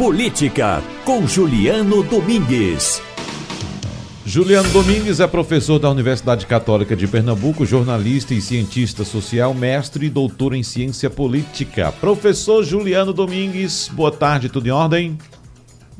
Política, com Juliano Domingues. Juliano Domingues é professor da Universidade Católica de Pernambuco, jornalista e cientista social, mestre e doutor em ciência política. Professor Juliano Domingues, boa tarde, tudo em ordem?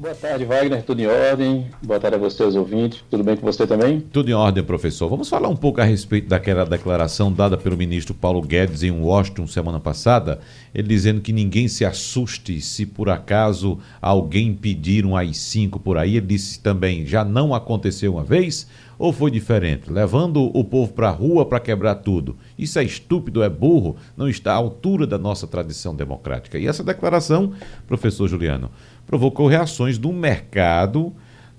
Boa tarde, Wagner. Tudo em ordem? Boa tarde a você, os ouvintes. Tudo bem com você também? Tudo em ordem, professor. Vamos falar um pouco a respeito daquela declaração dada pelo ministro Paulo Guedes em Washington semana passada, ele dizendo que ninguém se assuste se por acaso alguém pedir um AI-5 por aí. Ele disse também, já não aconteceu uma vez ou foi diferente? Levando o povo para a rua para quebrar tudo. Isso é estúpido, é burro, não está à altura da nossa tradição democrática. E essa declaração, professor Juliano, provocou reações do mercado.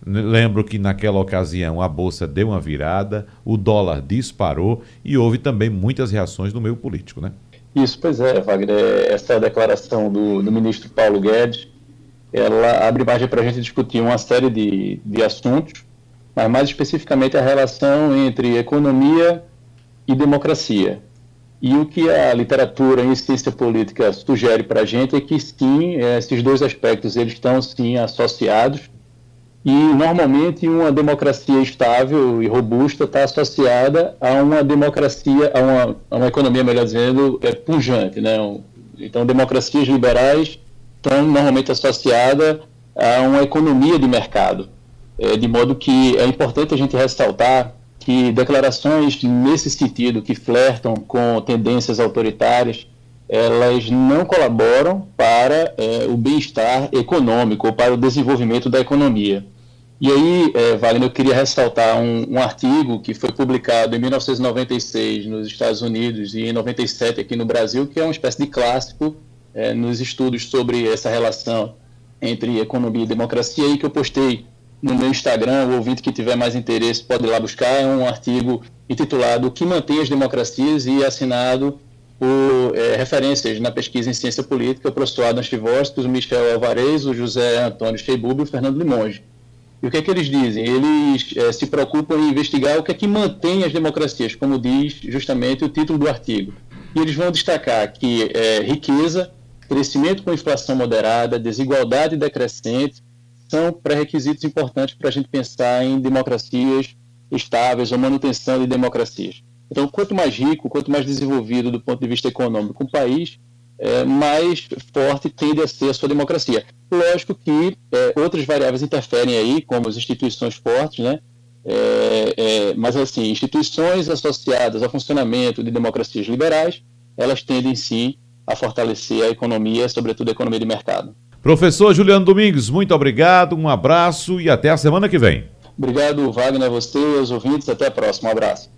Lembro que naquela ocasião a bolsa deu uma virada, o dólar disparou e houve também muitas reações do meio político, né? Isso, pois é, Wagner. Essa declaração do, do ministro Paulo Guedes, ela abre margem para a gente discutir uma série de, de assuntos, mas mais especificamente a relação entre economia e democracia. E o que a literatura em ciência política sugere para a gente é que sim, esses dois aspectos eles estão sim associados e normalmente uma democracia estável e robusta está associada a uma democracia, a uma, a uma economia, melhor dizendo, é, pujante, né? Então, democracias liberais estão normalmente associadas a uma economia de mercado, é, de modo que é importante a gente ressaltar que declarações nesse sentido, que flertam com tendências autoritárias, elas não colaboram para é, o bem-estar econômico ou para o desenvolvimento da economia. E aí, é, eu queria ressaltar um, um, artigo que foi publicado em 1996 nos Estados Unidos e em 97 aqui no Brasil, que é uma espécie de clássico é, nos estudos sobre essa relação entre economia e democracia, e que eu postei no meu Instagram, o ouvinte que tiver mais interesse pode ir lá buscar, é um artigo intitulado O que mantém as democracias e assinado por é, referências na pesquisa em ciência política, o professor Adam o Michel Alvarez, o José Antônio Sheibub e o Fernando Limonge. E o que é que eles dizem? Eles é, se preocupam em investigar o que é que mantém as democracias, como diz justamente o título do artigo. E eles vão destacar que é, riqueza, crescimento com inflação moderada, desigualdade decrescente, são pré-requisitos importantes para a gente pensar em democracias estáveis ou manutenção de democracias. Então, quanto mais rico, quanto mais desenvolvido do ponto de vista econômico o país, é, mais forte tende a ser a sua democracia. Lógico que é, outras variáveis interferem aí, como as instituições fortes, né? É, é mas, assim, instituições associadas ao funcionamento de democracias liberais, elas tendem, sim, a fortalecer a economia, sobretudo a economia de mercado. Professor Juliano Domingues, muito obrigado, um abraço e até a semana que vem. Obrigado, Wagner, a você e aos ouvintes. Até a próxima. Um abraço.